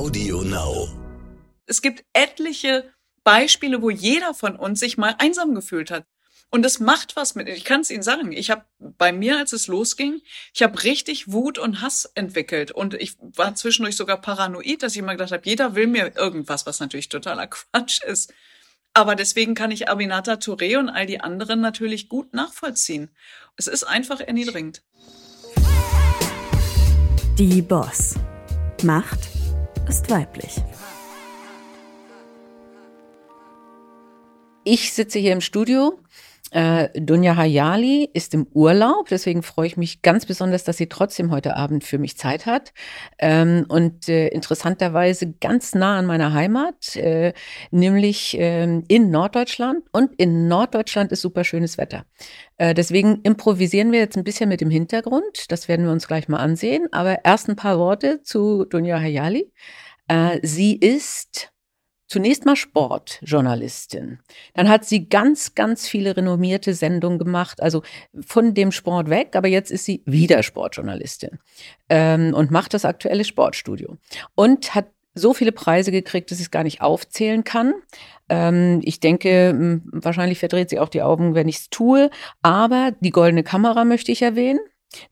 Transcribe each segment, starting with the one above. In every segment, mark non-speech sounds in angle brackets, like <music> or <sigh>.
Audio Now. Es gibt etliche Beispiele, wo jeder von uns sich mal einsam gefühlt hat. Und es macht was mit. Ich kann es Ihnen sagen. Ich habe bei mir, als es losging, ich habe richtig Wut und Hass entwickelt. Und ich war zwischendurch sogar paranoid, dass ich immer gedacht habe, jeder will mir irgendwas, was natürlich totaler <laughs> Quatsch ist. Aber deswegen kann ich Abinata Touré und all die anderen natürlich gut nachvollziehen. Es ist einfach erniedrigend. Die Boss. Macht ist weiblich. Ich sitze hier im Studio. Äh, Dunja Hayali ist im Urlaub, deswegen freue ich mich ganz besonders, dass sie trotzdem heute Abend für mich Zeit hat. Ähm, und äh, interessanterweise ganz nah an meiner Heimat, äh, nämlich ähm, in Norddeutschland. Und in Norddeutschland ist super schönes Wetter. Äh, deswegen improvisieren wir jetzt ein bisschen mit dem Hintergrund. Das werden wir uns gleich mal ansehen. Aber erst ein paar Worte zu Dunja Hayali. Äh, sie ist zunächst mal Sportjournalistin. Dann hat sie ganz, ganz viele renommierte Sendungen gemacht, also von dem Sport weg, aber jetzt ist sie wieder Sportjournalistin ähm, und macht das aktuelle Sportstudio und hat so viele Preise gekriegt, dass ich es gar nicht aufzählen kann. Ähm, ich denke, wahrscheinlich verdreht sie auch die Augen, wenn ich es tue. Aber die goldene Kamera möchte ich erwähnen.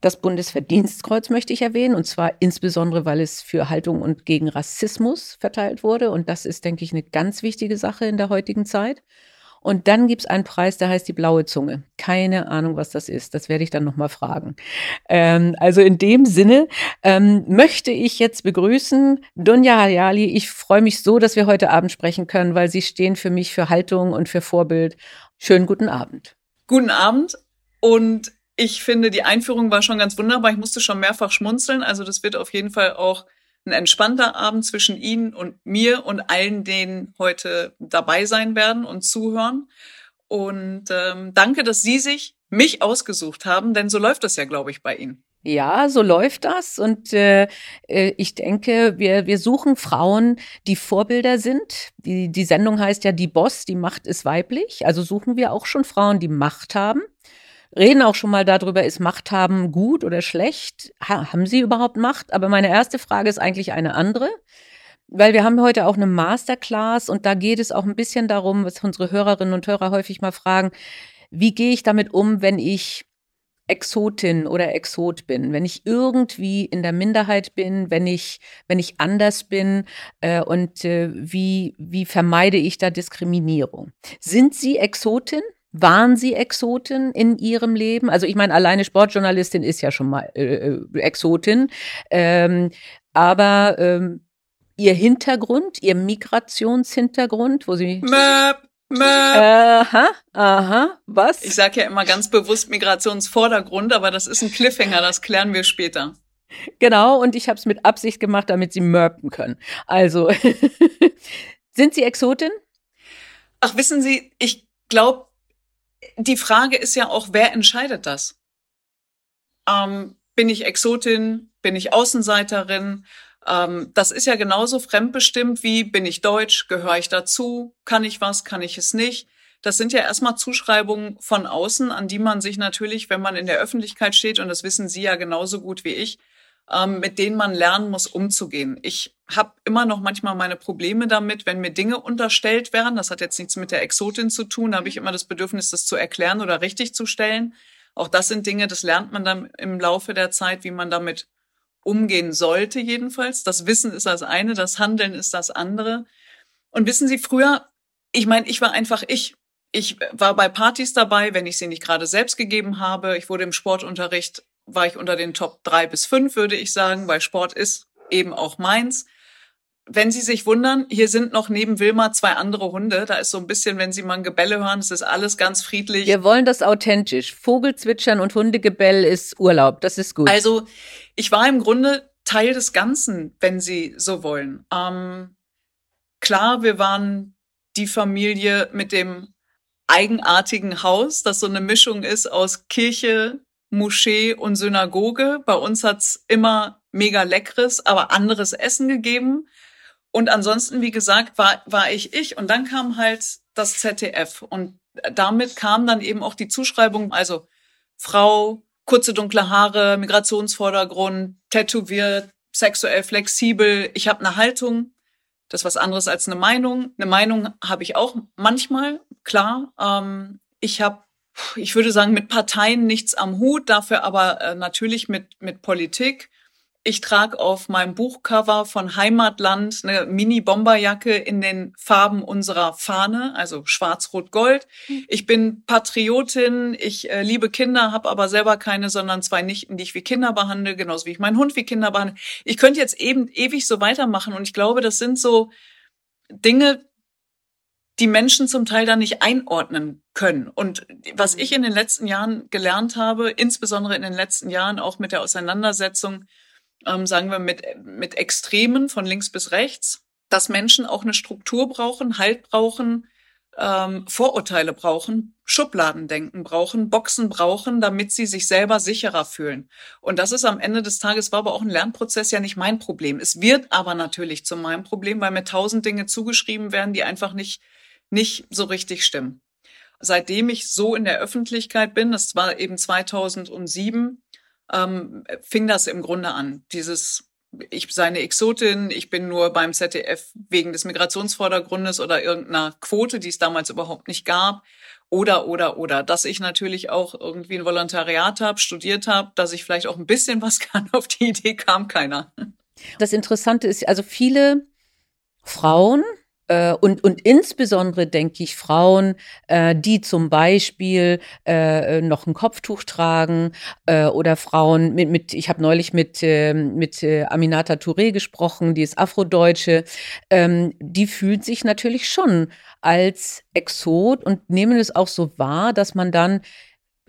Das Bundesverdienstkreuz möchte ich erwähnen, und zwar insbesondere, weil es für Haltung und gegen Rassismus verteilt wurde. Und das ist, denke ich, eine ganz wichtige Sache in der heutigen Zeit. Und dann gibt es einen Preis, der heißt die blaue Zunge. Keine Ahnung, was das ist. Das werde ich dann nochmal fragen. Ähm, also in dem Sinne ähm, möchte ich jetzt begrüßen Dunja Hayali. Ich freue mich so, dass wir heute Abend sprechen können, weil Sie stehen für mich für Haltung und für Vorbild. Schönen guten Abend. Guten Abend. Und ich finde, die Einführung war schon ganz wunderbar. Ich musste schon mehrfach schmunzeln. Also das wird auf jeden Fall auch ein entspannter Abend zwischen Ihnen und mir und allen, denen heute dabei sein werden und zuhören. Und ähm, danke, dass Sie sich mich ausgesucht haben, denn so läuft das ja, glaube ich, bei Ihnen. Ja, so läuft das. Und äh, äh, ich denke, wir, wir suchen Frauen, die Vorbilder sind. Die, die Sendung heißt ja Die Boss, die Macht ist weiblich. Also suchen wir auch schon Frauen, die Macht haben reden auch schon mal darüber, ist Macht haben gut oder schlecht? Ha haben sie überhaupt Macht? Aber meine erste Frage ist eigentlich eine andere. Weil wir haben heute auch eine Masterclass und da geht es auch ein bisschen darum, was unsere Hörerinnen und Hörer häufig mal fragen, wie gehe ich damit um, wenn ich Exotin oder Exot bin, wenn ich irgendwie in der Minderheit bin, wenn ich, wenn ich anders bin äh, und äh, wie, wie vermeide ich da Diskriminierung? Sind Sie Exotin? Waren Sie Exotin in Ihrem Leben? Also ich meine, alleine Sportjournalistin ist ja schon mal äh, äh, Exotin. Ähm, aber ähm, Ihr Hintergrund, Ihr Migrationshintergrund, wo Sie... Möp, möp. Aha, aha, was? Ich sage ja immer ganz bewusst Migrationsvordergrund, aber das ist ein Cliffhanger, das klären wir später. Genau, und ich habe es mit Absicht gemacht, damit Sie mörpen können. Also, <laughs> sind Sie Exotin? Ach, wissen Sie, ich glaube, die Frage ist ja auch, wer entscheidet das? Ähm, bin ich Exotin? Bin ich Außenseiterin? Ähm, das ist ja genauso fremdbestimmt wie bin ich deutsch? Gehöre ich dazu? Kann ich was? Kann ich es nicht? Das sind ja erstmal Zuschreibungen von außen, an die man sich natürlich, wenn man in der Öffentlichkeit steht, und das wissen Sie ja genauso gut wie ich, ähm, mit denen man lernen muss, umzugehen. Ich habe immer noch manchmal meine Probleme damit, wenn mir Dinge unterstellt werden. Das hat jetzt nichts mit der Exotin zu tun. Da habe ich immer das Bedürfnis, das zu erklären oder richtig zu stellen. Auch das sind Dinge, das lernt man dann im Laufe der Zeit, wie man damit umgehen sollte jedenfalls. Das Wissen ist das eine, das Handeln ist das andere. Und wissen Sie, früher, ich meine, ich war einfach ich. Ich war bei Partys dabei, wenn ich sie nicht gerade selbst gegeben habe. Ich wurde im Sportunterricht war ich unter den Top drei bis fünf, würde ich sagen, weil Sport ist eben auch meins. Wenn Sie sich wundern, hier sind noch neben Wilma zwei andere Hunde. Da ist so ein bisschen, wenn Sie mal ein Gebelle hören, es ist alles ganz friedlich. Wir wollen das authentisch. Vogelzwitschern und Hundegebell ist Urlaub. Das ist gut. Also, ich war im Grunde Teil des Ganzen, wenn Sie so wollen. Ähm, klar, wir waren die Familie mit dem eigenartigen Haus, das so eine Mischung ist aus Kirche, Moschee und Synagoge. Bei uns hat's immer mega leckeres, aber anderes Essen gegeben. Und ansonsten, wie gesagt, war, war ich ich. Und dann kam halt das ZDF. Und damit kam dann eben auch die Zuschreibung, also Frau, kurze dunkle Haare, Migrationsvordergrund, tätowiert, sexuell flexibel. Ich habe eine Haltung, das ist was anderes als eine Meinung. Eine Meinung habe ich auch manchmal, klar. Ähm, ich habe, ich würde sagen, mit Parteien nichts am Hut, dafür aber äh, natürlich mit, mit Politik. Ich trage auf meinem Buchcover von Heimatland eine Mini-Bomberjacke in den Farben unserer Fahne, also schwarz-rot-gold. Hm. Ich bin Patriotin, ich äh, liebe Kinder, habe aber selber keine, sondern zwei Nichten, die ich wie Kinder behandle, genauso wie ich meinen Hund wie Kinder behandle. Ich könnte jetzt eben ewig so weitermachen und ich glaube, das sind so Dinge, die Menschen zum Teil da nicht einordnen können. Und was ich in den letzten Jahren gelernt habe, insbesondere in den letzten Jahren auch mit der Auseinandersetzung ähm, sagen wir, mit, mit Extremen von links bis rechts, dass Menschen auch eine Struktur brauchen, Halt brauchen, ähm, Vorurteile brauchen, Schubladendenken brauchen, Boxen brauchen, damit sie sich selber sicherer fühlen. Und das ist am Ende des Tages, war aber auch ein Lernprozess ja nicht mein Problem. Es wird aber natürlich zu meinem Problem, weil mir tausend Dinge zugeschrieben werden, die einfach nicht, nicht so richtig stimmen. Seitdem ich so in der Öffentlichkeit bin, das war eben 2007, ähm, fing das im Grunde an. Dieses ich sei eine Exotin, ich bin nur beim ZDF wegen des Migrationsvordergrundes oder irgendeiner Quote, die es damals überhaupt nicht gab. Oder, oder, oder, dass ich natürlich auch irgendwie ein Volontariat habe, studiert habe, dass ich vielleicht auch ein bisschen was <laughs> kann. Auf die Idee kam keiner. Das Interessante ist, also viele Frauen und, und insbesondere denke ich Frauen, äh, die zum Beispiel äh, noch ein Kopftuch tragen äh, oder Frauen mit, mit ich habe neulich mit, äh, mit äh, Aminata Touré gesprochen, die ist Afrodeutsche, ähm, die fühlt sich natürlich schon als Exot und nehmen es auch so wahr, dass man dann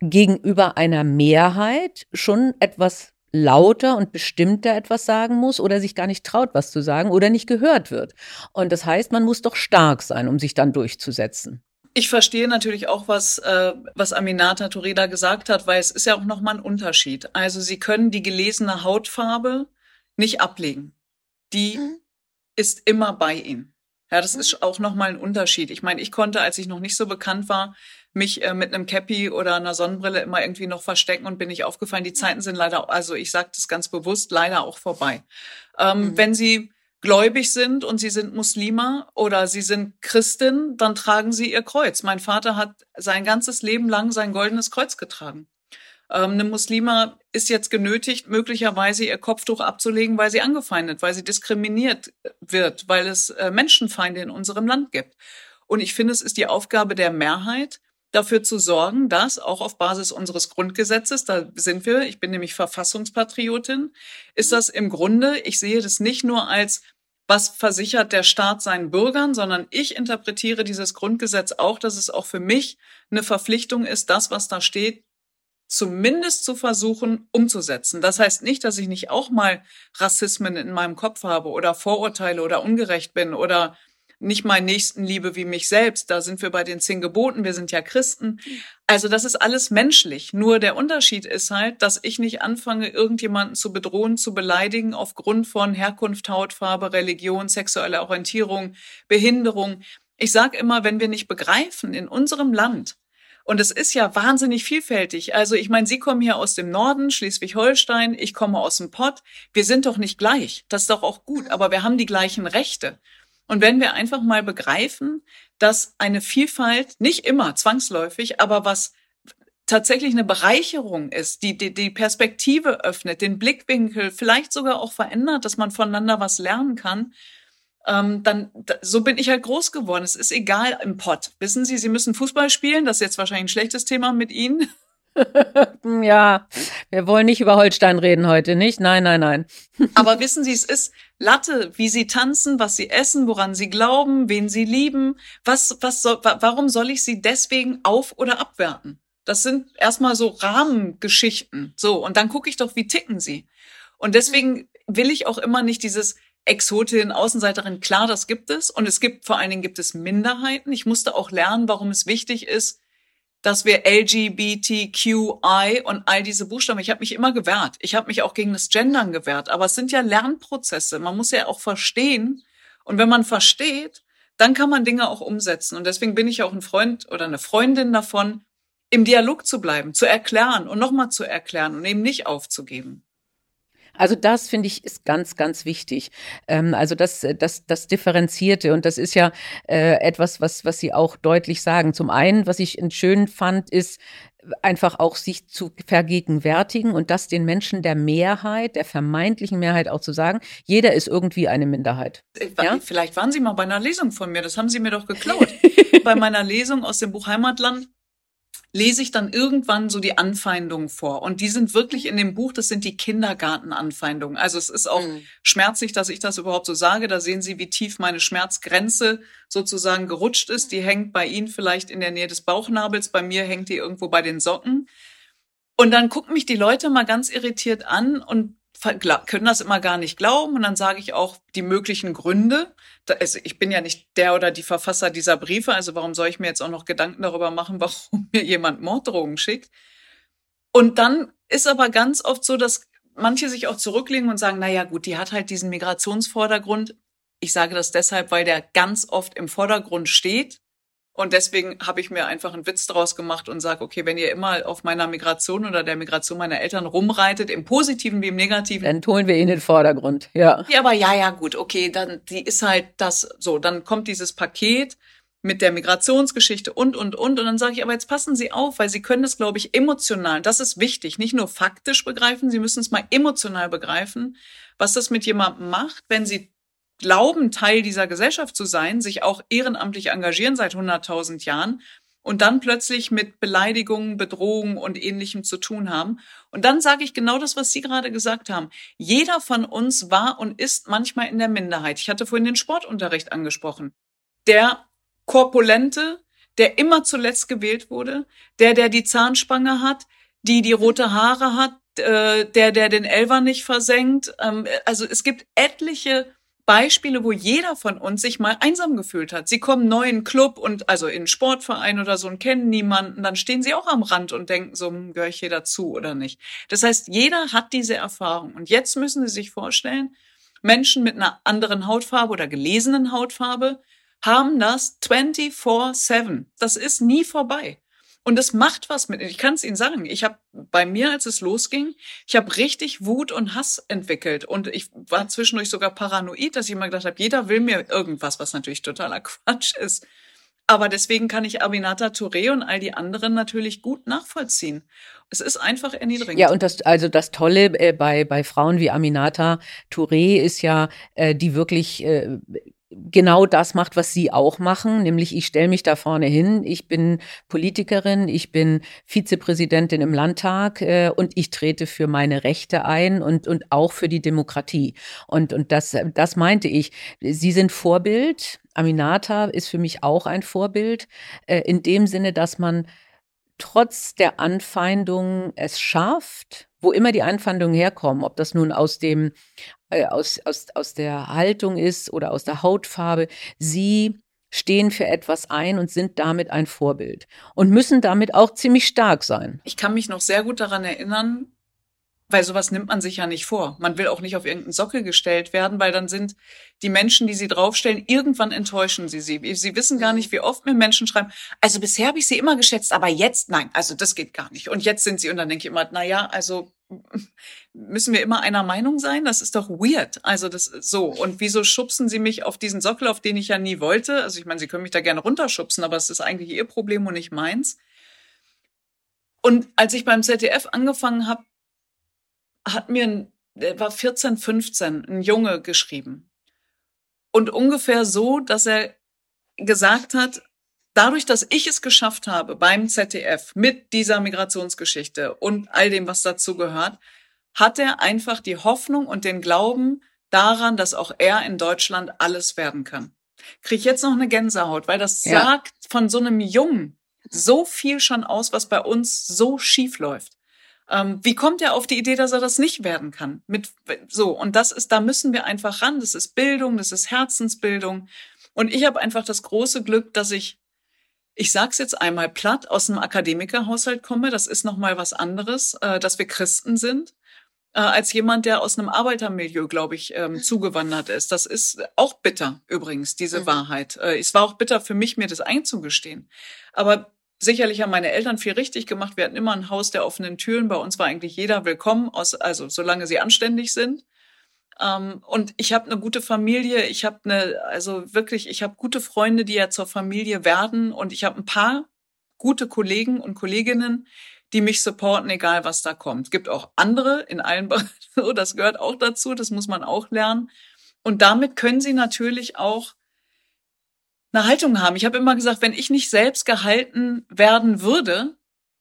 gegenüber einer Mehrheit schon etwas lauter und bestimmter etwas sagen muss oder sich gar nicht traut, was zu sagen oder nicht gehört wird. Und das heißt, man muss doch stark sein, um sich dann durchzusetzen. Ich verstehe natürlich auch, was, äh, was Aminata Toreda gesagt hat, weil es ist ja auch nochmal ein Unterschied. Also Sie können die gelesene Hautfarbe nicht ablegen. Die mhm. ist immer bei Ihnen. Ja, das mhm. ist auch nochmal ein Unterschied. Ich meine, ich konnte, als ich noch nicht so bekannt war, mich äh, mit einem Cappy oder einer Sonnenbrille immer irgendwie noch verstecken und bin nicht aufgefallen. Die Zeiten sind leider, also ich sage das ganz bewusst, leider auch vorbei. Ähm, mhm. Wenn Sie gläubig sind und Sie sind Muslima oder Sie sind Christin, dann tragen Sie Ihr Kreuz. Mein Vater hat sein ganzes Leben lang sein goldenes Kreuz getragen. Ähm, eine Muslima ist jetzt genötigt, möglicherweise ihr Kopftuch abzulegen, weil sie angefeindet, weil sie diskriminiert wird, weil es äh, Menschenfeinde in unserem Land gibt. Und ich finde, es ist die Aufgabe der Mehrheit, dafür zu sorgen, dass auch auf Basis unseres Grundgesetzes, da sind wir, ich bin nämlich Verfassungspatriotin, ist das im Grunde, ich sehe das nicht nur als was versichert der Staat seinen Bürgern, sondern ich interpretiere dieses Grundgesetz auch, dass es auch für mich eine Verpflichtung ist, das, was da steht, zumindest zu versuchen umzusetzen. Das heißt nicht, dass ich nicht auch mal Rassismen in meinem Kopf habe oder Vorurteile oder ungerecht bin oder nicht meinen Nächsten liebe wie mich selbst. Da sind wir bei den zehn Geboten. Wir sind ja Christen. Also das ist alles menschlich. Nur der Unterschied ist halt, dass ich nicht anfange, irgendjemanden zu bedrohen, zu beleidigen aufgrund von Herkunft, Hautfarbe, Religion, sexueller Orientierung, Behinderung. Ich sage immer, wenn wir nicht begreifen in unserem Land, und es ist ja wahnsinnig vielfältig. Also ich meine, Sie kommen hier aus dem Norden, Schleswig-Holstein, ich komme aus dem Pott. Wir sind doch nicht gleich. Das ist doch auch gut, aber wir haben die gleichen Rechte. Und wenn wir einfach mal begreifen, dass eine Vielfalt nicht immer zwangsläufig, aber was tatsächlich eine Bereicherung ist, die, die die Perspektive öffnet, den Blickwinkel vielleicht sogar auch verändert, dass man voneinander was lernen kann, ähm, dann so bin ich halt groß geworden. Es ist egal im Pott. Wissen Sie, Sie müssen Fußball spielen. Das ist jetzt wahrscheinlich ein schlechtes Thema mit Ihnen. <laughs> ja, wir wollen nicht über Holstein reden heute, nicht? Nein, nein, nein. <laughs> Aber wissen Sie, es ist Latte, wie Sie tanzen, was Sie essen, woran Sie glauben, wen Sie lieben. Was, was soll, warum soll ich Sie deswegen auf- oder abwerten? Das sind erstmal so Rahmengeschichten. So, und dann gucke ich doch, wie ticken Sie. Und deswegen will ich auch immer nicht dieses Exotin, Außenseiterin. Klar, das gibt es. Und es gibt, vor allen Dingen gibt es Minderheiten. Ich musste auch lernen, warum es wichtig ist, dass wir LGBTQI und all diese Buchstaben, ich habe mich immer gewehrt. Ich habe mich auch gegen das Gendern gewehrt. Aber es sind ja Lernprozesse. Man muss ja auch verstehen. Und wenn man versteht, dann kann man Dinge auch umsetzen. Und deswegen bin ich auch ein Freund oder eine Freundin davon, im Dialog zu bleiben, zu erklären und nochmal zu erklären und eben nicht aufzugeben. Also das finde ich ist ganz, ganz wichtig. Ähm, also das, das, das Differenzierte und das ist ja äh, etwas, was, was Sie auch deutlich sagen. Zum einen, was ich schön fand, ist, einfach auch sich zu vergegenwärtigen und das den Menschen der Mehrheit, der vermeintlichen Mehrheit auch zu sagen, jeder ist irgendwie eine Minderheit. Äh, ja? Vielleicht waren Sie mal bei einer Lesung von mir, das haben Sie mir doch geklaut. <laughs> bei meiner Lesung aus dem Buch Heimatland lese ich dann irgendwann so die Anfeindungen vor. Und die sind wirklich in dem Buch, das sind die Kindergartenanfeindungen. Also es ist auch mhm. schmerzlich, dass ich das überhaupt so sage. Da sehen Sie, wie tief meine Schmerzgrenze sozusagen gerutscht ist. Die hängt bei Ihnen vielleicht in der Nähe des Bauchnabels, bei mir hängt die irgendwo bei den Socken. Und dann gucken mich die Leute mal ganz irritiert an und können das immer gar nicht glauben. Und dann sage ich auch die möglichen Gründe. Also ich bin ja nicht der oder die Verfasser dieser Briefe, also warum soll ich mir jetzt auch noch Gedanken darüber machen, <laughs> warum mir jemand Morddrohungen schickt? Und dann ist aber ganz oft so, dass manche sich auch zurücklegen und sagen, na ja, gut, die hat halt diesen Migrationsvordergrund. Ich sage das deshalb, weil der ganz oft im Vordergrund steht und deswegen habe ich mir einfach einen Witz draus gemacht und sage, okay, wenn ihr immer auf meiner Migration oder der Migration meiner Eltern rumreitet, im Positiven wie im Negativen. Dann holen wir ihn in den Vordergrund, ja. Ja, aber ja, ja, gut, okay, dann, die ist halt das, so, dann kommt dieses Paket mit der Migrationsgeschichte und, und, und. Und dann sage ich, aber jetzt passen Sie auf, weil Sie können das, glaube ich, emotional, das ist wichtig, nicht nur faktisch begreifen, Sie müssen es mal emotional begreifen, was das mit jemandem macht, wenn Sie glauben, Teil dieser Gesellschaft zu sein, sich auch ehrenamtlich engagieren seit 100.000 Jahren und dann plötzlich mit Beleidigungen, Bedrohungen und ähnlichem zu tun haben. Und dann sage ich genau das, was Sie gerade gesagt haben. Jeder von uns war und ist manchmal in der Minderheit. Ich hatte vorhin den Sportunterricht angesprochen. Der Korpulente, der immer zuletzt gewählt wurde, der, der die Zahnspange hat, die die rote Haare hat, äh, der, der den Elver nicht versenkt. Ähm, also es gibt etliche Beispiele, wo jeder von uns sich mal einsam gefühlt hat. Sie kommen neu in Club und also in Sportverein oder so und kennen niemanden, dann stehen sie auch am Rand und denken so, hm, gehöre ich hier dazu oder nicht. Das heißt, jeder hat diese Erfahrung. Und jetzt müssen Sie sich vorstellen, Menschen mit einer anderen Hautfarbe oder gelesenen Hautfarbe haben das 24-7. Das ist nie vorbei. Und es macht was mit. Ich kann es Ihnen sagen. Ich habe bei mir, als es losging, ich habe richtig Wut und Hass entwickelt. Und ich war zwischendurch sogar paranoid, dass ich immer gedacht habe, jeder will mir irgendwas, was natürlich totaler <laughs> Quatsch ist. Aber deswegen kann ich Abinata Touré und all die anderen natürlich gut nachvollziehen. Es ist einfach erniedrigend. Ja, und das, also das Tolle äh, bei, bei Frauen wie Aminata Touré ist ja, äh, die wirklich äh, genau das macht, was Sie auch machen, nämlich ich stelle mich da vorne hin, ich bin Politikerin, ich bin Vizepräsidentin im Landtag äh, und ich trete für meine Rechte ein und, und auch für die Demokratie. Und, und das, das meinte ich. Sie sind Vorbild. Aminata ist für mich auch ein Vorbild, äh, in dem Sinne, dass man trotz der Anfeindungen es schafft, wo immer die Anfeindungen herkommen, ob das nun aus dem äh, aus, aus, aus der Haltung ist oder aus der Hautfarbe, sie stehen für etwas ein und sind damit ein Vorbild und müssen damit auch ziemlich stark sein. Ich kann mich noch sehr gut daran erinnern, weil sowas nimmt man sich ja nicht vor. Man will auch nicht auf irgendeinen Sockel gestellt werden, weil dann sind die Menschen, die sie draufstellen, irgendwann enttäuschen sie sie. Sie wissen gar nicht, wie oft mir Menschen schreiben, also bisher habe ich sie immer geschätzt, aber jetzt, nein, also das geht gar nicht. Und jetzt sind sie, und dann denke ich immer, na ja, also <laughs> müssen wir immer einer Meinung sein? Das ist doch weird. Also das so. Und wieso schubsen Sie mich auf diesen Sockel, auf den ich ja nie wollte? Also ich meine, Sie können mich da gerne runterschubsen, aber es ist eigentlich Ihr Problem und nicht meins. Und als ich beim ZDF angefangen habe, hat mir, der war 14, 15, ein Junge geschrieben. Und ungefähr so, dass er gesagt hat, dadurch, dass ich es geschafft habe beim ZDF mit dieser Migrationsgeschichte und all dem, was dazu gehört, hat er einfach die Hoffnung und den Glauben daran, dass auch er in Deutschland alles werden kann. Krieg ich jetzt noch eine Gänsehaut, weil das ja. sagt von so einem Jungen so viel schon aus, was bei uns so schief läuft. Ähm, wie kommt er auf die Idee, dass er das nicht werden kann? Mit so und das ist, da müssen wir einfach ran. Das ist Bildung, das ist Herzensbildung. Und ich habe einfach das große Glück, dass ich ich sag's jetzt einmal platt, aus einem Akademikerhaushalt komme, das ist noch mal was anderes, äh, dass wir Christen sind, äh, als jemand, der aus einem Arbeitermilieu, glaube ich, ähm, <laughs> zugewandert ist. Das ist auch bitter übrigens, diese mhm. Wahrheit. Äh, es war auch bitter für mich, mir das einzugestehen. Aber sicherlich haben meine Eltern viel richtig gemacht. Wir hatten immer ein Haus der offenen Türen. Bei uns war eigentlich jeder willkommen, aus, also solange sie anständig sind. Ähm, und ich habe eine gute Familie. Ich habe eine, also wirklich, ich habe gute Freunde, die ja zur Familie werden. Und ich habe ein paar gute Kollegen und Kolleginnen, die mich supporten, egal was da kommt. Es gibt auch andere in allen <laughs> Bereichen. Das gehört auch dazu. Das muss man auch lernen. Und damit können sie natürlich auch eine Haltung haben. Ich habe immer gesagt, wenn ich nicht selbst gehalten werden würde,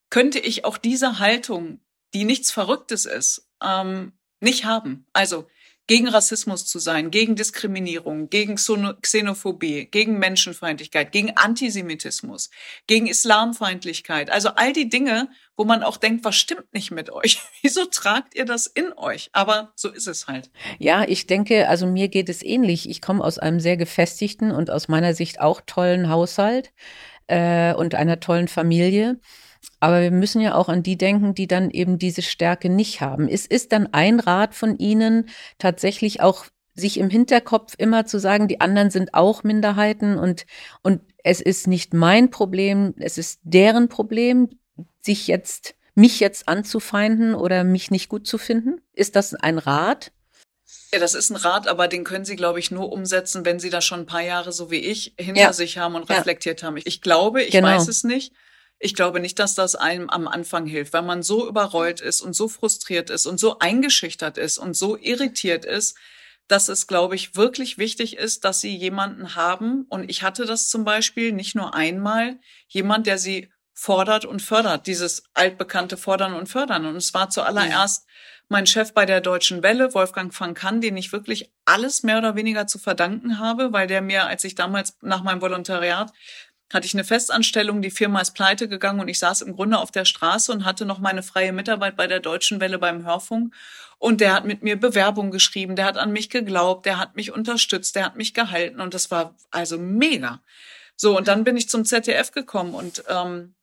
könnte ich auch diese Haltung, die nichts Verrücktes ist, ähm, nicht haben. Also gegen Rassismus zu sein, gegen Diskriminierung, gegen Xenophobie, gegen Menschenfeindlichkeit, gegen Antisemitismus, gegen Islamfeindlichkeit. Also all die Dinge, wo man auch denkt, was stimmt nicht mit euch? <laughs> Wieso tragt ihr das in euch? Aber so ist es halt. Ja, ich denke, also mir geht es ähnlich. Ich komme aus einem sehr gefestigten und aus meiner Sicht auch tollen Haushalt äh, und einer tollen Familie. Aber wir müssen ja auch an die denken, die dann eben diese Stärke nicht haben. Es ist dann ein Rat von Ihnen, tatsächlich auch sich im Hinterkopf immer zu sagen, die anderen sind auch Minderheiten und, und es ist nicht mein Problem, es ist deren Problem, sich jetzt, mich jetzt anzufeinden oder mich nicht gut zu finden? Ist das ein Rat? Ja, das ist ein Rat, aber den können Sie, glaube ich, nur umsetzen, wenn Sie da schon ein paar Jahre so wie ich hinter ja. sich haben und reflektiert ja. haben. Ich glaube, ich genau. weiß es nicht. Ich glaube nicht, dass das einem am Anfang hilft, weil man so überrollt ist und so frustriert ist und so eingeschüchtert ist und so irritiert ist, dass es, glaube ich, wirklich wichtig ist, dass sie jemanden haben. Und ich hatte das zum Beispiel nicht nur einmal, jemand, der sie fordert und fördert, dieses altbekannte Fordern und Fördern. Und es war zuallererst mein Chef bei der Deutschen Welle, Wolfgang van Kann, den ich wirklich alles mehr oder weniger zu verdanken habe, weil der mir, als ich damals nach meinem Volontariat hatte ich eine Festanstellung, die Firma ist pleite gegangen und ich saß im Grunde auf der Straße und hatte noch meine freie Mitarbeit bei der Deutschen Welle beim Hörfunk. Und der hat mit mir Bewerbung geschrieben, der hat an mich geglaubt, der hat mich unterstützt, der hat mich gehalten und das war also mega. So, und dann bin ich zum ZDF gekommen und ähm,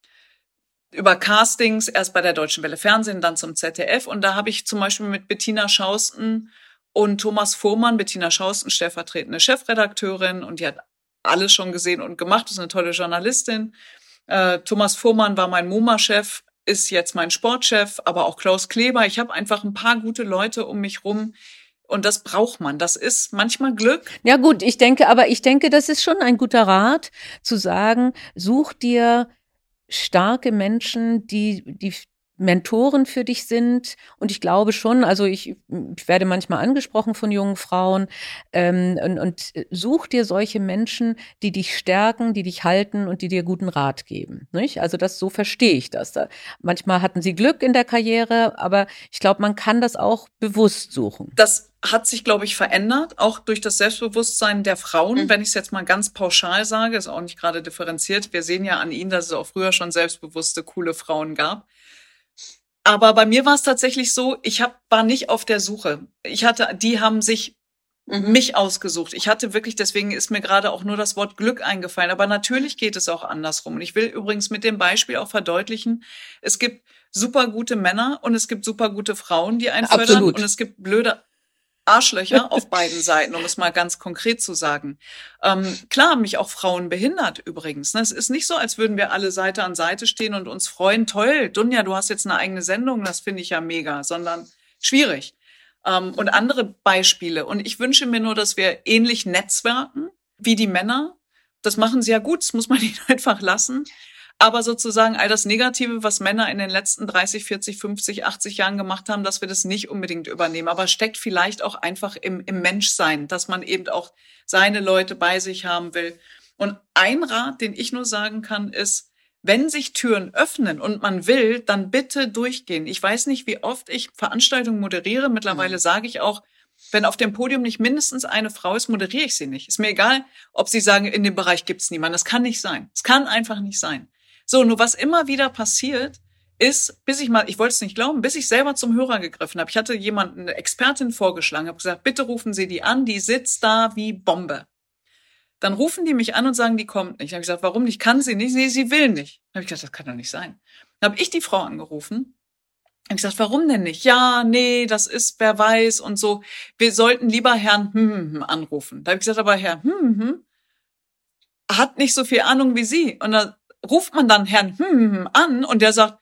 über Castings, erst bei der Deutschen Welle Fernsehen, dann zum ZDF. Und da habe ich zum Beispiel mit Bettina Schausten und Thomas Fuhrmann, Bettina Schausten, stellvertretende Chefredakteurin, und die hat alles schon gesehen und gemacht, ist eine tolle Journalistin. Äh, Thomas Fuhrmann war mein MoMA-Chef, ist jetzt mein Sportchef, aber auch Klaus Kleber. Ich habe einfach ein paar gute Leute um mich rum. Und das braucht man. Das ist manchmal Glück. Ja gut, ich denke, aber ich denke, das ist schon ein guter Rat, zu sagen, such dir starke Menschen, die, die Mentoren für dich sind. Und ich glaube schon, also ich, ich werde manchmal angesprochen von jungen Frauen ähm, und, und such dir solche Menschen, die dich stärken, die dich halten und die dir guten Rat geben. Nicht? Also das so verstehe ich das. Da, manchmal hatten sie Glück in der Karriere, aber ich glaube, man kann das auch bewusst suchen. Das hat sich, glaube ich, verändert, auch durch das Selbstbewusstsein der Frauen. Mhm. Wenn ich es jetzt mal ganz pauschal sage, ist auch nicht gerade differenziert. Wir sehen ja an ihnen, dass es auch früher schon selbstbewusste, coole Frauen gab. Aber bei mir war es tatsächlich so, ich hab, war nicht auf der Suche. Ich hatte, die haben sich mhm. mich ausgesucht. Ich hatte wirklich, deswegen ist mir gerade auch nur das Wort Glück eingefallen. Aber natürlich geht es auch andersrum. Und ich will übrigens mit dem Beispiel auch verdeutlichen, es gibt super gute Männer und es gibt super gute Frauen, die einen fördern. Und es gibt blöde Arschlöcher auf <laughs> beiden Seiten, um es mal ganz konkret zu sagen. Ähm, klar haben mich auch Frauen behindert übrigens. Ne? Es ist nicht so, als würden wir alle Seite an Seite stehen und uns freuen, toll, Dunja, du hast jetzt eine eigene Sendung, das finde ich ja mega, sondern schwierig. Ähm, und andere Beispiele. Und ich wünsche mir nur, dass wir ähnlich netzwerken wie die Männer. Das machen sie ja gut, das muss man <laughs> ihnen einfach lassen. Aber sozusagen all das Negative, was Männer in den letzten 30, 40, 50, 80 Jahren gemacht haben, dass wir das nicht unbedingt übernehmen. Aber steckt vielleicht auch einfach im, im Menschsein, dass man eben auch seine Leute bei sich haben will. Und ein Rat, den ich nur sagen kann, ist, wenn sich Türen öffnen und man will, dann bitte durchgehen. Ich weiß nicht, wie oft ich Veranstaltungen moderiere. Mittlerweile mhm. sage ich auch, wenn auf dem Podium nicht mindestens eine Frau ist, moderiere ich sie nicht. Ist mir egal, ob sie sagen, in dem Bereich gibt's niemanden. Das kann nicht sein. Es kann einfach nicht sein. So, nur was immer wieder passiert, ist, bis ich mal, ich wollte es nicht glauben, bis ich selber zum Hörer gegriffen habe. Ich hatte jemanden, eine Expertin vorgeschlagen, habe gesagt, bitte rufen Sie die an, die sitzt da wie Bombe. Dann rufen die mich an und sagen, die kommt nicht. Dann habe ich gesagt, warum nicht? Kann sie nicht? Nee, sie will nicht. Dann habe ich gesagt, das kann doch nicht sein. Dann habe ich die Frau angerufen. Habe gesagt, warum denn nicht? Ja, nee, das ist, wer weiß und so. Wir sollten lieber Herrn hm, hm, hm anrufen. Da habe ich gesagt, aber Herr hm, hm, hm hat nicht so viel Ahnung wie Sie. Und da ruft man dann Herrn hm, an und der sagt,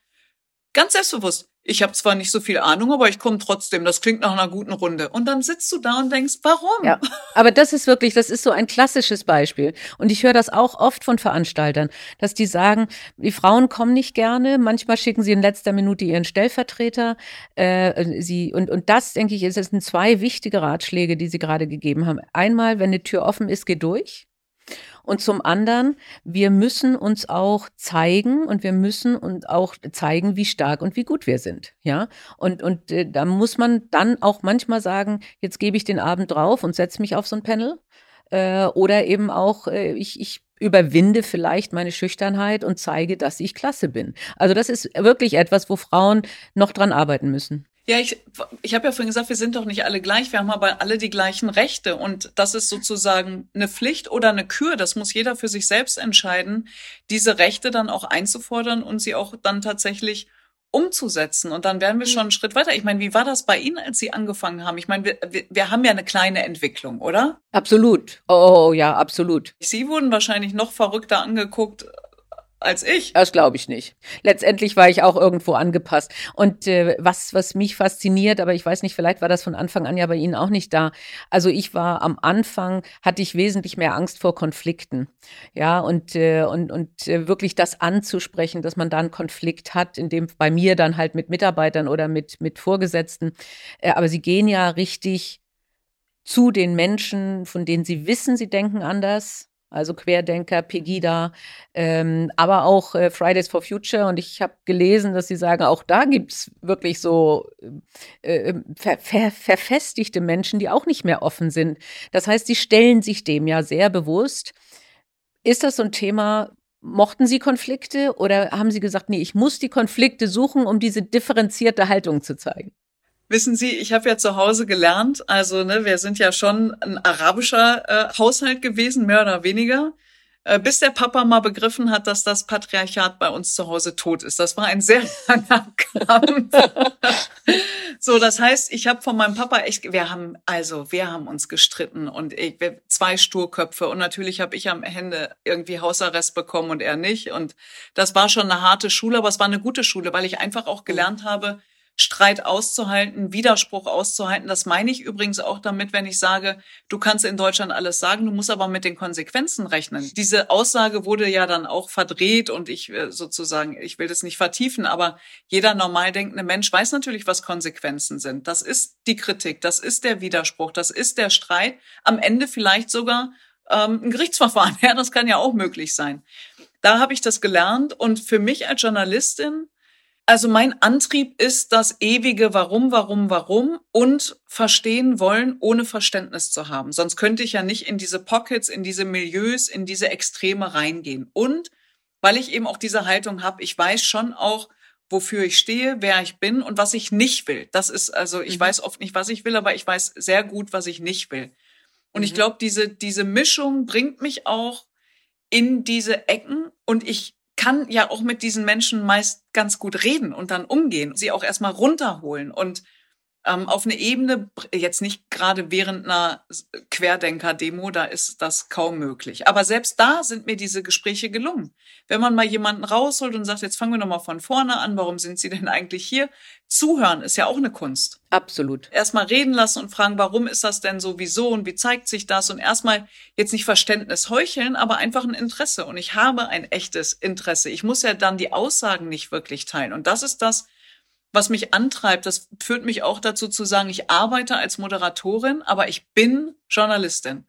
ganz selbstbewusst, ich habe zwar nicht so viel Ahnung, aber ich komme trotzdem. Das klingt nach einer guten Runde. Und dann sitzt du da und denkst, warum? Ja, aber das ist wirklich, das ist so ein klassisches Beispiel. Und ich höre das auch oft von Veranstaltern, dass die sagen, die Frauen kommen nicht gerne. Manchmal schicken sie in letzter Minute ihren Stellvertreter. Äh, sie und und das denke ich, ist es sind zwei wichtige Ratschläge, die sie gerade gegeben haben. Einmal, wenn eine Tür offen ist, geh durch. Und zum anderen, wir müssen uns auch zeigen und wir müssen uns auch zeigen, wie stark und wie gut wir sind. Ja, und, und äh, da muss man dann auch manchmal sagen, jetzt gebe ich den Abend drauf und setze mich auf so ein Panel. Äh, oder eben auch, äh, ich, ich überwinde vielleicht meine Schüchternheit und zeige, dass ich klasse bin. Also das ist wirklich etwas, wo Frauen noch dran arbeiten müssen. Ja, ich, ich habe ja vorhin gesagt, wir sind doch nicht alle gleich, wir haben aber alle die gleichen Rechte und das ist sozusagen eine Pflicht oder eine Kür, das muss jeder für sich selbst entscheiden, diese Rechte dann auch einzufordern und sie auch dann tatsächlich umzusetzen. Und dann wären wir schon einen Schritt weiter. Ich meine, wie war das bei Ihnen, als Sie angefangen haben? Ich meine, wir, wir, wir haben ja eine kleine Entwicklung, oder? Absolut. Oh ja, absolut. Sie wurden wahrscheinlich noch verrückter angeguckt als ich. Das glaube ich nicht. Letztendlich war ich auch irgendwo angepasst. Und äh, was, was mich fasziniert, aber ich weiß nicht, vielleicht war das von Anfang an ja bei Ihnen auch nicht da. Also ich war am Anfang, hatte ich wesentlich mehr Angst vor Konflikten. Ja, und, äh, und, und äh, wirklich das anzusprechen, dass man da einen Konflikt hat, in dem bei mir dann halt mit Mitarbeitern oder mit, mit Vorgesetzten. Äh, aber Sie gehen ja richtig zu den Menschen, von denen Sie wissen, sie denken anders also Querdenker, Pegida, ähm, aber auch äh, Fridays for Future. Und ich habe gelesen, dass sie sagen, auch da gibt es wirklich so äh, ähm, ver ver verfestigte Menschen, die auch nicht mehr offen sind. Das heißt, sie stellen sich dem ja sehr bewusst. Ist das so ein Thema, Mochten Sie Konflikte oder haben Sie gesagt, nee, ich muss die Konflikte suchen, um diese differenzierte Haltung zu zeigen? Wissen Sie, ich habe ja zu Hause gelernt, also ne, wir sind ja schon ein arabischer äh, Haushalt gewesen, mehr oder weniger, äh, bis der Papa mal begriffen hat, dass das Patriarchat bei uns zu Hause tot ist. Das war ein sehr <laughs> langer Kampf. <laughs> so, das heißt, ich habe von meinem Papa echt, wir haben also, wir haben uns gestritten und ich, wir, zwei Sturköpfe und natürlich habe ich am Ende irgendwie Hausarrest bekommen und er nicht und das war schon eine harte Schule, aber es war eine gute Schule, weil ich einfach auch gelernt habe Streit auszuhalten, Widerspruch auszuhalten. Das meine ich übrigens auch damit, wenn ich sage, du kannst in Deutschland alles sagen, du musst aber mit den Konsequenzen rechnen. Diese Aussage wurde ja dann auch verdreht und ich äh, sozusagen, ich will das nicht vertiefen, aber jeder normal denkende Mensch weiß natürlich, was Konsequenzen sind. Das ist die Kritik, das ist der Widerspruch, das ist der Streit. Am Ende vielleicht sogar ähm, ein Gerichtsverfahren. <laughs> Ja, das kann ja auch möglich sein. Da habe ich das gelernt und für mich als Journalistin also mein Antrieb ist das ewige Warum, Warum, Warum und verstehen wollen, ohne Verständnis zu haben. Sonst könnte ich ja nicht in diese Pockets, in diese Milieus, in diese Extreme reingehen. Und weil ich eben auch diese Haltung habe, ich weiß schon auch, wofür ich stehe, wer ich bin und was ich nicht will. Das ist also, ich mhm. weiß oft nicht, was ich will, aber ich weiß sehr gut, was ich nicht will. Und mhm. ich glaube, diese, diese Mischung bringt mich auch in diese Ecken und ich kann ja auch mit diesen Menschen meist ganz gut reden und dann umgehen, sie auch erstmal runterholen und ähm, auf eine Ebene, jetzt nicht gerade während einer Querdenker-Demo, da ist das kaum möglich. Aber selbst da sind mir diese Gespräche gelungen. Wenn man mal jemanden rausholt und sagt, jetzt fangen wir nochmal von vorne an, warum sind Sie denn eigentlich hier? Zuhören ist ja auch eine Kunst. Absolut. Erstmal reden lassen und fragen, warum ist das denn so, wieso und wie zeigt sich das? Und erstmal jetzt nicht Verständnis heucheln, aber einfach ein Interesse. Und ich habe ein echtes Interesse. Ich muss ja dann die Aussagen nicht wirklich teilen. Und das ist das, was mich antreibt, das führt mich auch dazu zu sagen, ich arbeite als Moderatorin, aber ich bin Journalistin.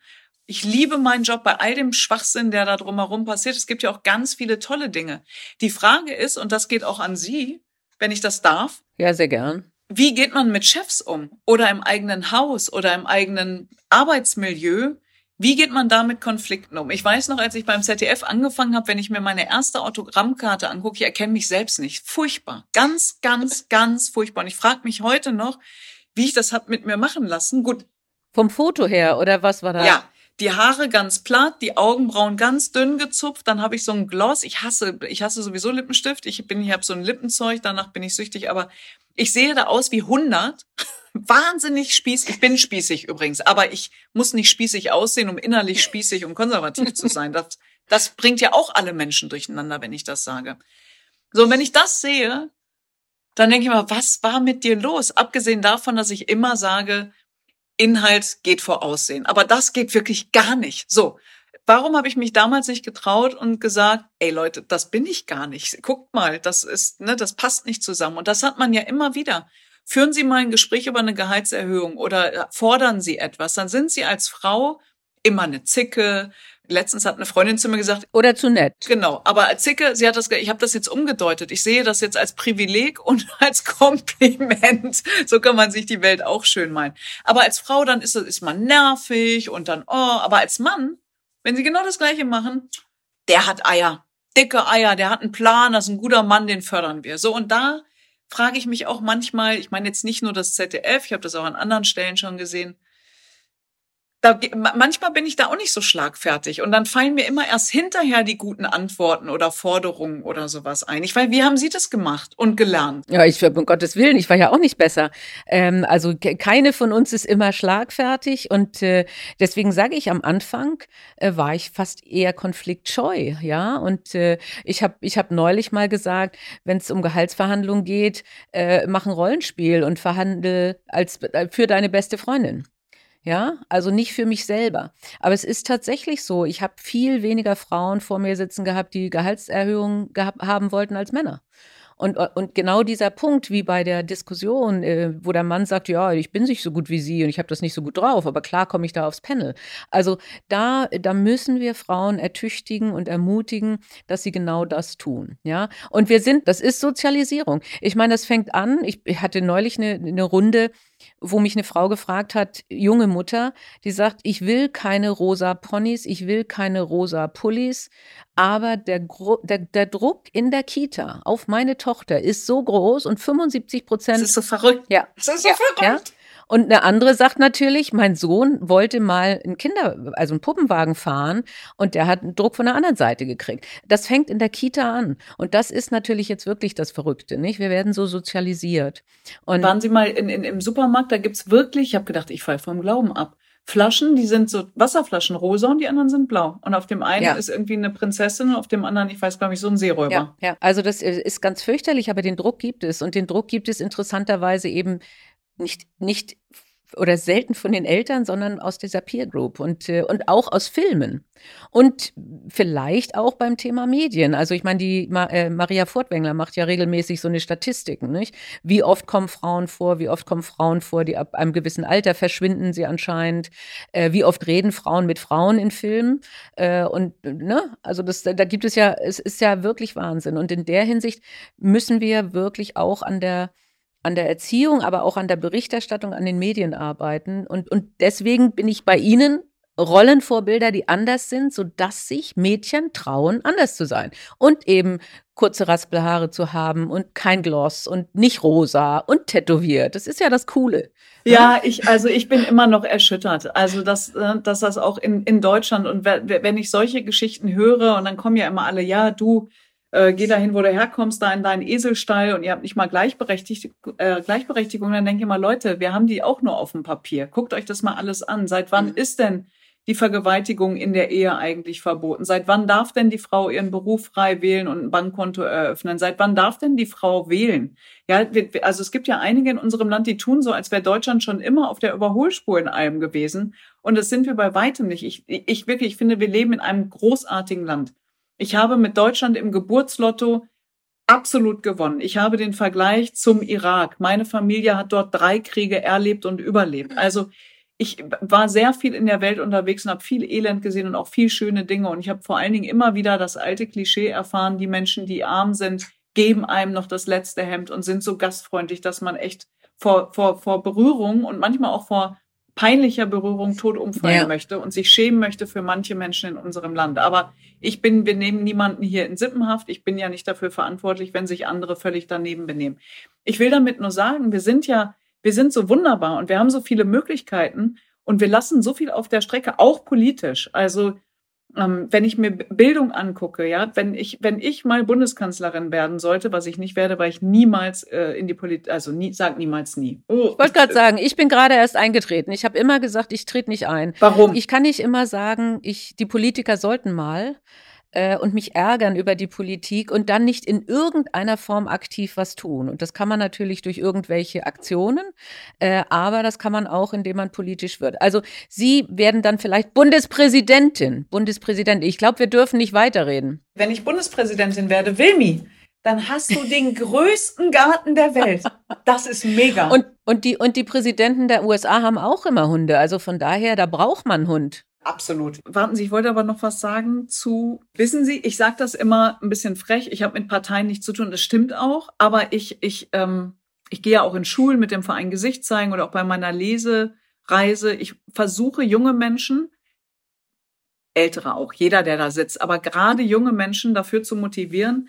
Ich liebe meinen Job bei all dem Schwachsinn, der da drumherum passiert. Es gibt ja auch ganz viele tolle Dinge. Die Frage ist, und das geht auch an Sie, wenn ich das darf. Ja, sehr gern. Wie geht man mit Chefs um? Oder im eigenen Haus oder im eigenen Arbeitsmilieu? Wie geht man da mit Konflikten um? Ich weiß noch, als ich beim ZDF angefangen habe, wenn ich mir meine erste Autogrammkarte angucke, ich erkenne mich selbst nicht. Furchtbar. Ganz, ganz, ganz furchtbar. Und ich frage mich heute noch, wie ich das hab mit mir machen lassen. Gut. Vom Foto her, oder was war da? Ja, die Haare ganz platt, die Augenbrauen ganz dünn gezupft, dann habe ich so ein Gloss. Ich hasse, ich hasse sowieso Lippenstift. Ich bin, ich habe so ein Lippenzeug, danach bin ich süchtig, aber ich sehe da aus wie 100 <laughs> wahnsinnig spießig. Ich bin spießig übrigens, aber ich muss nicht spießig aussehen, um innerlich spießig und konservativ zu sein. Das, Das bringt ja auch alle Menschen durcheinander, wenn ich das sage. So, und wenn ich das sehe, dann denke ich mal, was war mit dir los? Abgesehen davon, dass ich immer sage, Inhalt geht vor Aussehen. Aber das geht wirklich gar nicht. So. Warum habe ich mich damals nicht getraut und gesagt, ey Leute, das bin ich gar nicht. Guckt mal, das ist, ne, das passt nicht zusammen. Und das hat man ja immer wieder. Führen Sie mal ein Gespräch über eine Gehaltserhöhung oder fordern Sie etwas, dann sind Sie als Frau immer eine Zicke, Letztens hat eine Freundin zu mir gesagt, oder zu nett. Genau, aber als Zicke, sie hat das, ich habe das jetzt umgedeutet. Ich sehe das jetzt als Privileg und <laughs> als Kompliment. So kann man sich die Welt auch schön meinen. Aber als Frau dann ist ist man nervig und dann oh, aber als Mann, wenn sie genau das Gleiche machen, der hat Eier, dicke Eier, der hat einen Plan, das ist ein guter Mann, den fördern wir. So und da frage ich mich auch manchmal, ich meine jetzt nicht nur das ZDF, ich habe das auch an anderen Stellen schon gesehen da, manchmal bin ich da auch nicht so schlagfertig und dann fallen mir immer erst hinterher die guten Antworten oder Forderungen oder sowas ein. Ich weiß, wie haben Sie das gemacht und gelernt? Ja, ich um Gottes Willen, ich war ja auch nicht besser. Ähm, also keine von uns ist immer schlagfertig und äh, deswegen sage ich am Anfang äh, war ich fast eher konfliktscheu, ja. Und äh, ich habe ich hab neulich mal gesagt, wenn es um Gehaltsverhandlungen geht, äh, mach ein Rollenspiel und verhandel als äh, für deine beste Freundin. Ja, also nicht für mich selber. Aber es ist tatsächlich so, ich habe viel weniger Frauen vor mir sitzen gehabt, die Gehaltserhöhungen gehabt haben wollten als Männer. Und, äh, und genau dieser Punkt, wie bei der Diskussion, äh, wo der Mann sagt, ja, ich bin nicht so gut wie Sie und ich habe das nicht so gut drauf, aber klar komme ich da aufs Panel. Also da, da müssen wir Frauen ertüchtigen und ermutigen, dass sie genau das tun. Ja, und wir sind, das ist Sozialisierung. Ich meine, das fängt an. Ich, hatte neulich eine, eine Runde, wo mich eine Frau gefragt hat, junge Mutter, die sagt, ich will keine rosa Ponys, ich will keine rosa Pullis, aber der, der, der Druck in der Kita auf meine Tochter ist so groß und 75 Prozent. Das ist so verrückt. Ja. Das ist so ja. verrückt. Ja. Und eine andere sagt natürlich, mein Sohn wollte mal einen Kinder, also einen Puppenwagen fahren und der hat einen Druck von der anderen Seite gekriegt. Das fängt in der Kita an. Und das ist natürlich jetzt wirklich das Verrückte, nicht? Wir werden so sozialisiert. Und Waren Sie mal in, in, im Supermarkt, da gibt's wirklich, ich habe gedacht, ich falle vom Glauben ab. Flaschen, die sind so Wasserflaschen rosa und die anderen sind blau. Und auf dem einen ja. ist irgendwie eine Prinzessin und auf dem anderen, ich weiß, glaube ich, so ein Seeräuber. Ja, ja, also das ist ganz fürchterlich, aber den Druck gibt es. Und den Druck gibt es interessanterweise eben nicht, nicht oder selten von den Eltern, sondern aus dieser Peer Group und, äh, und auch aus Filmen. Und vielleicht auch beim Thema Medien. Also ich meine, die Ma äh, Maria Furtwängler macht ja regelmäßig so eine Statistik, nicht? Wie oft kommen Frauen vor, wie oft kommen Frauen vor, die ab einem gewissen Alter verschwinden sie anscheinend, äh, wie oft reden Frauen mit Frauen in Filmen. Äh, und ne, also das, da gibt es ja, es ist ja wirklich Wahnsinn. Und in der Hinsicht müssen wir wirklich auch an der an der Erziehung, aber auch an der Berichterstattung, an den Medien arbeiten. Und, und deswegen bin ich bei Ihnen Rollenvorbilder, die anders sind, sodass sich Mädchen trauen, anders zu sein. Und eben kurze Raspelhaare zu haben und kein Gloss und nicht rosa und tätowiert. Das ist ja das Coole. Ne? Ja, ich, also ich bin immer noch erschüttert. Also, dass, äh, dass das auch in, in Deutschland und wenn ich solche Geschichten höre und dann kommen ja immer alle, ja, du, äh, geh dahin, wo du herkommst, da in deinen Eselstall und ihr habt nicht mal Gleichberechtigt, äh, Gleichberechtigung, dann denke ich mal, Leute, wir haben die auch nur auf dem Papier. Guckt euch das mal alles an. Seit wann mhm. ist denn die Vergewaltigung in der Ehe eigentlich verboten? Seit wann darf denn die Frau ihren Beruf frei wählen und ein Bankkonto eröffnen? Seit wann darf denn die Frau wählen? Ja, also es gibt ja einige in unserem Land, die tun so, als wäre Deutschland schon immer auf der Überholspur in allem gewesen. Und das sind wir bei weitem nicht. Ich, ich wirklich, ich finde, wir leben in einem großartigen Land. Ich habe mit Deutschland im Geburtslotto absolut gewonnen. Ich habe den Vergleich zum Irak. Meine Familie hat dort drei Kriege erlebt und überlebt. Also ich war sehr viel in der Welt unterwegs und habe viel Elend gesehen und auch viel schöne Dinge. Und ich habe vor allen Dingen immer wieder das alte Klischee erfahren, die Menschen, die arm sind, geben einem noch das letzte Hemd und sind so gastfreundlich, dass man echt vor, vor, vor Berührung und manchmal auch vor peinlicher Berührung tot umfallen ja. möchte und sich schämen möchte für manche Menschen in unserem Land. Aber ich bin, wir nehmen niemanden hier in Sippenhaft. Ich bin ja nicht dafür verantwortlich, wenn sich andere völlig daneben benehmen. Ich will damit nur sagen, wir sind ja, wir sind so wunderbar und wir haben so viele Möglichkeiten und wir lassen so viel auf der Strecke, auch politisch. Also wenn ich mir Bildung angucke, ja, wenn ich, wenn ich mal Bundeskanzlerin werden sollte, was ich nicht werde, weil ich niemals äh, in die Politik, also nie, sag niemals nie. Oh. Ich wollte gerade sagen, ich bin gerade erst eingetreten. Ich habe immer gesagt, ich trete nicht ein. Warum? Ich kann nicht immer sagen, ich, die Politiker sollten mal. Äh, und mich ärgern über die Politik und dann nicht in irgendeiner Form aktiv was tun. Und das kann man natürlich durch irgendwelche Aktionen, äh, aber das kann man auch, indem man politisch wird. Also Sie werden dann vielleicht Bundespräsidentin, Bundespräsident. Ich glaube, wir dürfen nicht weiterreden. Wenn ich Bundespräsidentin werde, Wilmi, dann hast du den größten Garten der Welt. Das ist mega. Und, und, die, und die Präsidenten der USA haben auch immer Hunde. Also von daher, da braucht man einen Hund. Absolut. Warten Sie, ich wollte aber noch was sagen zu, wissen Sie, ich sage das immer ein bisschen frech, ich habe mit Parteien nichts zu tun, das stimmt auch, aber ich, ich, ähm, ich gehe ja auch in Schulen mit dem Verein Gesicht zeigen oder auch bei meiner Lesereise. Ich versuche junge Menschen, ältere auch, jeder, der da sitzt, aber gerade junge Menschen dafür zu motivieren,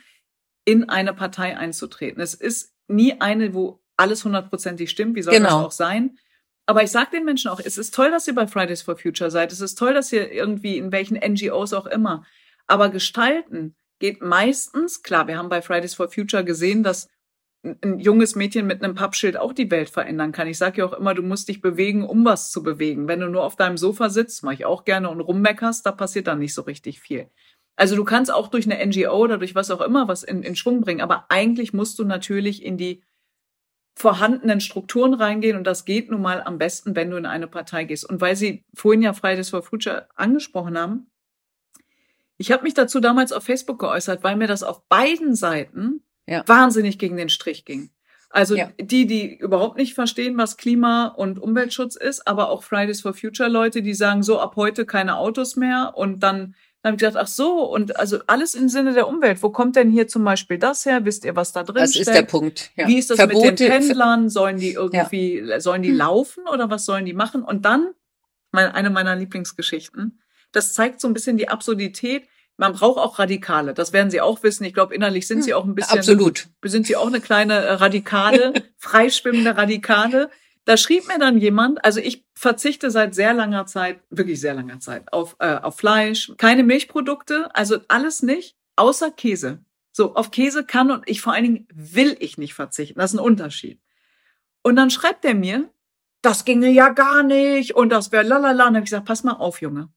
in eine Partei einzutreten. Es ist nie eine, wo alles hundertprozentig stimmt. Wie soll genau. das auch sein? Aber ich sage den Menschen auch, es ist toll, dass ihr bei Fridays for Future seid. Es ist toll, dass ihr irgendwie in welchen NGOs auch immer. Aber gestalten geht meistens, klar, wir haben bei Fridays for Future gesehen, dass ein junges Mädchen mit einem Pappschild auch die Welt verändern kann. Ich sage ja auch immer, du musst dich bewegen, um was zu bewegen. Wenn du nur auf deinem Sofa sitzt, mache ich auch gerne und rummeckerst, da passiert dann nicht so richtig viel. Also du kannst auch durch eine NGO oder durch was auch immer was in, in Schwung bringen, aber eigentlich musst du natürlich in die vorhandenen Strukturen reingehen und das geht nun mal am besten, wenn du in eine Partei gehst. Und weil Sie vorhin ja Fridays for Future angesprochen haben, ich habe mich dazu damals auf Facebook geäußert, weil mir das auf beiden Seiten ja. wahnsinnig gegen den Strich ging. Also ja. die, die überhaupt nicht verstehen, was Klima- und Umweltschutz ist, aber auch Fridays for Future Leute, die sagen so ab heute keine Autos mehr und dann dann habe ich gedacht, ach so, und also alles im Sinne der Umwelt. Wo kommt denn hier zum Beispiel das her? Wisst ihr, was da drin das steckt? Das ist der Punkt. Ja. Wie ist das Verbote, mit den Pendlern? Sollen die irgendwie, ja. sollen die hm. laufen oder was sollen die machen? Und dann, eine meiner Lieblingsgeschichten, das zeigt so ein bisschen die Absurdität. Man braucht auch Radikale. Das werden Sie auch wissen. Ich glaube, innerlich sind Sie hm. auch ein bisschen. Absolut. Sind Sie auch eine kleine äh, Radikale, <laughs> freischwimmende Radikale? Da schrieb mir dann jemand, also ich verzichte seit sehr langer Zeit, wirklich sehr langer Zeit, auf, äh, auf Fleisch, keine Milchprodukte, also alles nicht, außer Käse. So, auf Käse kann und ich vor allen Dingen will ich nicht verzichten. Das ist ein Unterschied. Und dann schreibt er mir, das ginge ja gar nicht und das wäre lalala. Und dann habe ich gesagt, pass mal auf, Junge.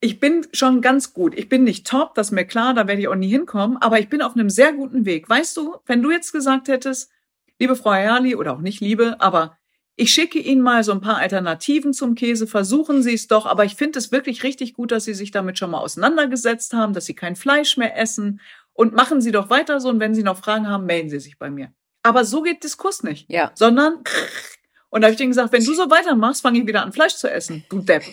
Ich bin schon ganz gut. Ich bin nicht top, das ist mir klar, da werde ich auch nie hinkommen, aber ich bin auf einem sehr guten Weg. Weißt du, wenn du jetzt gesagt hättest, liebe Frau Herrli, oder auch nicht liebe, aber ich schicke Ihnen mal so ein paar Alternativen zum Käse. Versuchen Sie es doch. Aber ich finde es wirklich richtig gut, dass Sie sich damit schon mal auseinandergesetzt haben, dass Sie kein Fleisch mehr essen. Und machen Sie doch weiter so. Und wenn Sie noch Fragen haben, melden Sie sich bei mir. Aber so geht Diskurs nicht. Ja. Sondern, <laughs> und da habe ich denen gesagt, wenn du so weitermachst, fange ich wieder an, Fleisch zu essen. Du Depp. <laughs>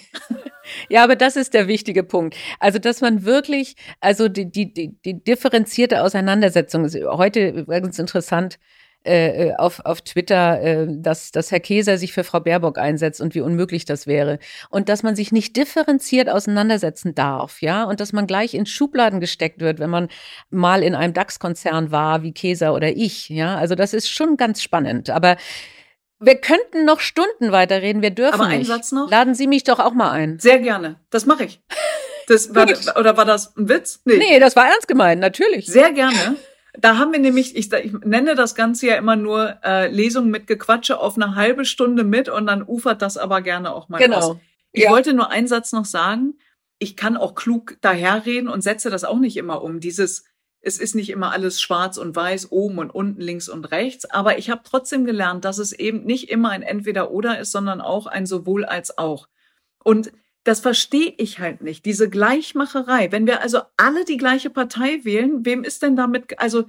Ja, aber das ist der wichtige Punkt. Also, dass man wirklich, also die, die, die, die differenzierte Auseinandersetzung ist heute ganz interessant äh, äh, auf, auf Twitter, äh, dass, dass Herr Käser sich für Frau Baerbock einsetzt und wie unmöglich das wäre. Und dass man sich nicht differenziert auseinandersetzen darf, ja, und dass man gleich in Schubladen gesteckt wird, wenn man mal in einem DAX-Konzern war, wie Käser oder ich, ja. Also das ist schon ganz spannend. Aber wir könnten noch Stunden weiterreden, wir dürfen Aber nicht. einen Satz noch? Laden Sie mich doch auch mal ein. Sehr gerne. Das mache ich. Das <laughs> war, oder war das ein Witz? Nee. nee, das war ernst gemeint, natürlich. Sehr gerne. Da haben wir nämlich, ich, ich nenne das Ganze ja immer nur äh, Lesung mit Gequatsche auf eine halbe Stunde mit und dann ufert das aber gerne auch mal genau. aus. Ich ja. wollte nur einen Satz noch sagen. Ich kann auch klug daherreden und setze das auch nicht immer um. Dieses, es ist nicht immer alles schwarz und weiß, oben und unten, links und rechts. Aber ich habe trotzdem gelernt, dass es eben nicht immer ein Entweder-Oder ist, sondern auch ein sowohl als auch. Und das verstehe ich halt nicht, diese Gleichmacherei. Wenn wir also alle die gleiche Partei wählen, wem ist denn damit, also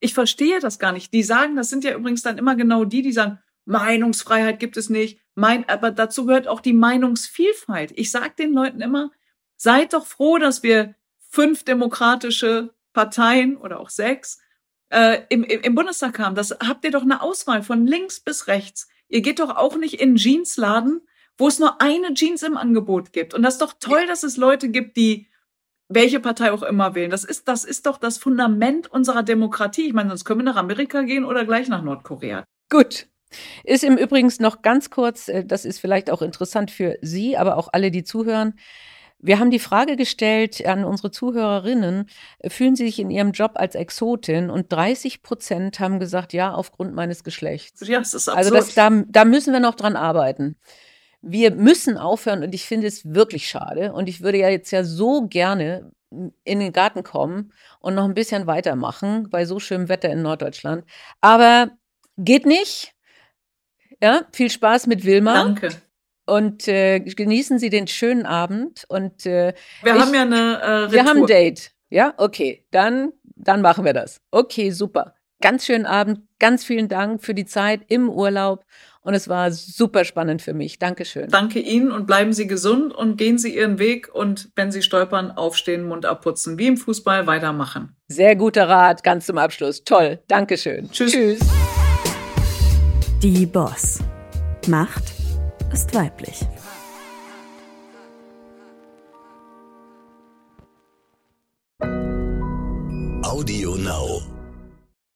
ich verstehe das gar nicht. Die sagen, das sind ja übrigens dann immer genau die, die sagen, Meinungsfreiheit gibt es nicht, mein, aber dazu gehört auch die Meinungsvielfalt. Ich sage den Leuten immer, seid doch froh, dass wir fünf demokratische Parteien oder auch sechs äh, im, im Bundestag haben. Das habt ihr doch eine Auswahl von links bis rechts. Ihr geht doch auch nicht in Jeansladen wo es nur eine Jeans im Angebot gibt. Und das ist doch toll, dass es Leute gibt, die welche Partei auch immer wählen. Das ist, das ist doch das Fundament unserer Demokratie. Ich meine, sonst können wir nach Amerika gehen oder gleich nach Nordkorea. Gut. Ist im Übrigen noch ganz kurz, äh, das ist vielleicht auch interessant für Sie, aber auch alle, die zuhören. Wir haben die Frage gestellt an unsere Zuhörerinnen, fühlen Sie sich in Ihrem Job als Exotin? Und 30 Prozent haben gesagt, ja, aufgrund meines Geschlechts. Ja, das ist absurd. Also das, da, da müssen wir noch dran arbeiten wir müssen aufhören und ich finde es wirklich schade und ich würde ja jetzt ja so gerne in den Garten kommen und noch ein bisschen weitermachen bei so schönem Wetter in Norddeutschland. Aber geht nicht. Ja, viel Spaß mit Wilma. Danke. Und äh, genießen Sie den schönen Abend. Und äh, Wir ich, haben ja eine äh, Retour. wir haben ein Date. Ja, okay. Dann, dann machen wir das. Okay, super. Ganz schönen Abend. Ganz vielen Dank für die Zeit im Urlaub. Und es war super spannend für mich. Dankeschön. Danke Ihnen und bleiben Sie gesund und gehen Sie Ihren Weg und wenn Sie stolpern, aufstehen, Mund abputzen. Wie im Fußball weitermachen. Sehr guter Rat, ganz zum Abschluss. Toll. Dankeschön. Tschüss. Tschüss. Die Boss. Macht ist weiblich. Audio Now.